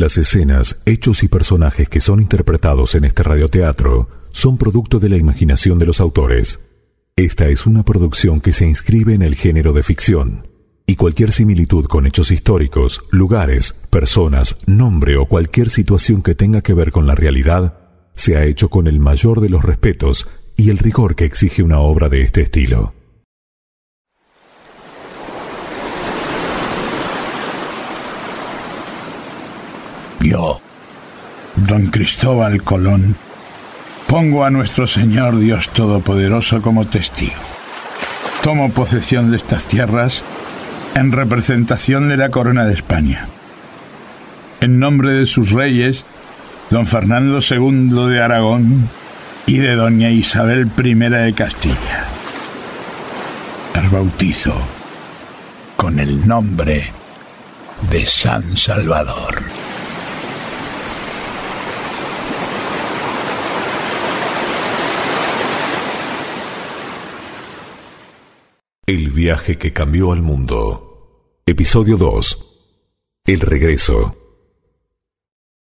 Las escenas, hechos y personajes que son interpretados en este radioteatro son producto de la imaginación de los autores. Esta es una producción que se inscribe en el género de ficción, y cualquier similitud con hechos históricos, lugares, personas, nombre o cualquier situación que tenga que ver con la realidad se ha hecho con el mayor de los respetos y el rigor que exige una obra de este estilo. Yo, don Cristóbal Colón, pongo a nuestro Señor Dios Todopoderoso como testigo. Tomo posesión de estas tierras en representación de la corona de España. En nombre de sus reyes, don Fernando II de Aragón y de doña Isabel I de Castilla. Las bautizo con el nombre de San Salvador. El viaje que cambió al mundo. Episodio 2. El regreso.